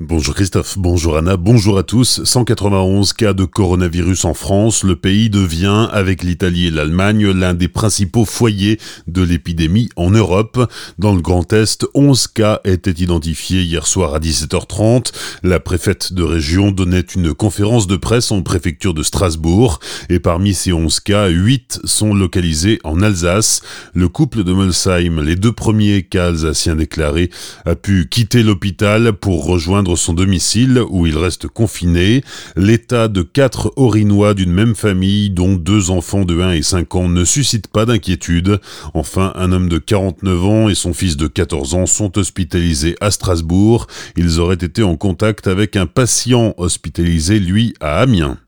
Bonjour Christophe, bonjour Anna, bonjour à tous. 191 cas de coronavirus en France. Le pays devient, avec l'Italie et l'Allemagne, l'un des principaux foyers de l'épidémie en Europe. Dans le Grand Est, 11 cas étaient identifiés hier soir à 17h30. La préfète de région donnait une conférence de presse en préfecture de Strasbourg. Et parmi ces 11 cas, 8 sont localisés en Alsace. Le couple de Molsheim, les deux premiers cas alsaciens déclarés, a pu quitter l'hôpital pour rejoindre son domicile où il reste confiné. L'état de quatre orinois d'une même famille, dont deux enfants de 1 et 5 ans, ne suscite pas d'inquiétude. Enfin, un homme de 49 ans et son fils de 14 ans sont hospitalisés à Strasbourg. Ils auraient été en contact avec un patient hospitalisé, lui, à Amiens.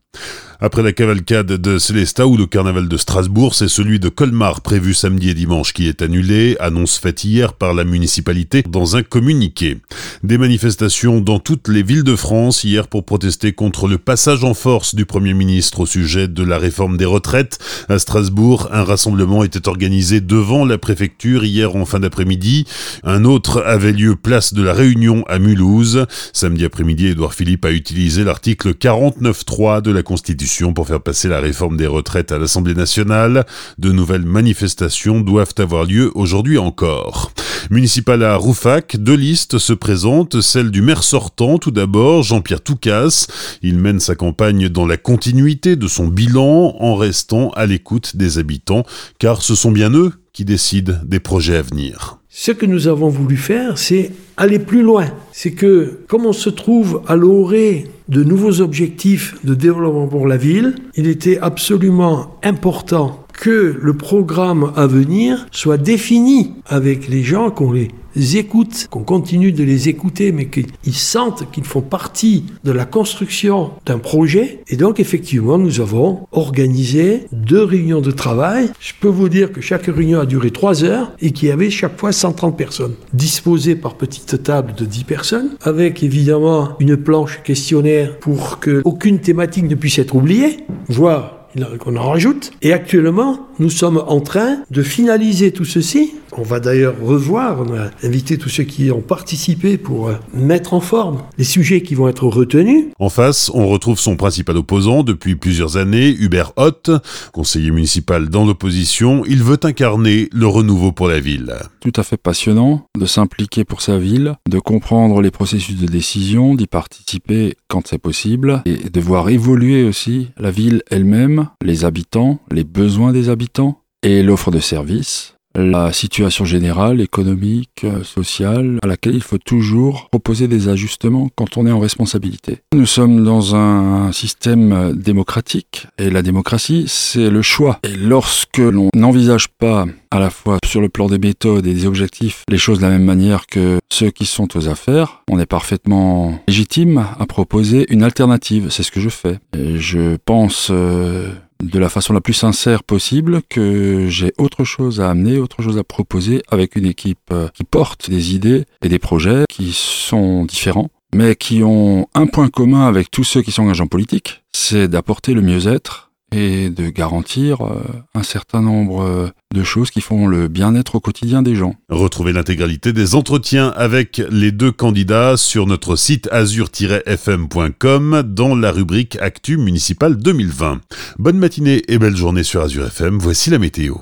Après la cavalcade de Célestat ou le carnaval de Strasbourg, c'est celui de Colmar prévu samedi et dimanche qui est annulé, annonce faite hier par la municipalité dans un communiqué. Des manifestations dans toutes les villes de France hier pour protester contre le passage en force du Premier ministre au sujet de la réforme des retraites. À Strasbourg, un rassemblement était organisé devant la préfecture hier en fin d'après-midi. Un autre avait lieu place de la Réunion à Mulhouse. Samedi après-midi, Édouard Philippe a utilisé l'article 49.3 de la Constitution pour faire passer la réforme des retraites à l'Assemblée nationale. De nouvelles manifestations doivent avoir lieu aujourd'hui encore. Municipal à Roufac, deux listes se présentent, celle du maire sortant tout d'abord, Jean-Pierre Toucas. Il mène sa campagne dans la continuité de son bilan en restant à l'écoute des habitants, car ce sont bien eux qui décident des projets à venir. Ce que nous avons voulu faire, c'est aller plus loin. C'est que, comme on se trouve à l'orée de nouveaux objectifs de développement pour la ville, il était absolument important que le programme à venir soit défini avec les gens, qu'on les écoute, qu'on continue de les écouter, mais qu'ils sentent qu'ils font partie de la construction d'un projet. Et donc, effectivement, nous avons organisé deux réunions de travail. Je peux vous dire que chaque réunion a duré trois heures et qu'il y avait chaque fois 130 personnes disposées par petite table de 10 personnes, avec évidemment une planche questionnaire pour que aucune thématique ne puisse être oubliée, voire qu'on en rajoute. Et actuellement, nous sommes en train de finaliser tout ceci. On va d'ailleurs revoir, on a invité tous ceux qui ont participé pour euh, mettre en forme les sujets qui vont être retenus. En face, on retrouve son principal opposant depuis plusieurs années, Hubert Hoth, conseiller municipal dans l'opposition. Il veut incarner le renouveau pour la ville. Tout à fait passionnant de s'impliquer pour sa ville, de comprendre les processus de décision, d'y participer quand c'est possible et de voir évoluer aussi la ville elle-même, les habitants, les besoins des habitants et l'offre de services, la situation générale, économique, sociale, à laquelle il faut toujours proposer des ajustements quand on est en responsabilité. Nous sommes dans un système démocratique et la démocratie, c'est le choix. Et lorsque l'on n'envisage pas à la fois sur le plan des méthodes et des objectifs les choses de la même manière que ceux qui sont aux affaires, on est parfaitement légitime à proposer une alternative. C'est ce que je fais. Et je pense... Euh, de la façon la plus sincère possible que j'ai autre chose à amener, autre chose à proposer avec une équipe euh, qui porte des idées et des projets qui sont différents, mais qui ont un point commun avec tous ceux qui sont engagés en politique, c'est d'apporter le mieux-être et de garantir euh, un certain nombre euh, de choses qui font le bien-être au quotidien des gens. Retrouvez l'intégralité des entretiens avec les deux candidats sur notre site azur-fm.com dans la rubrique Actu municipale 2020. Bonne matinée et belle journée sur Azur FM, voici la météo.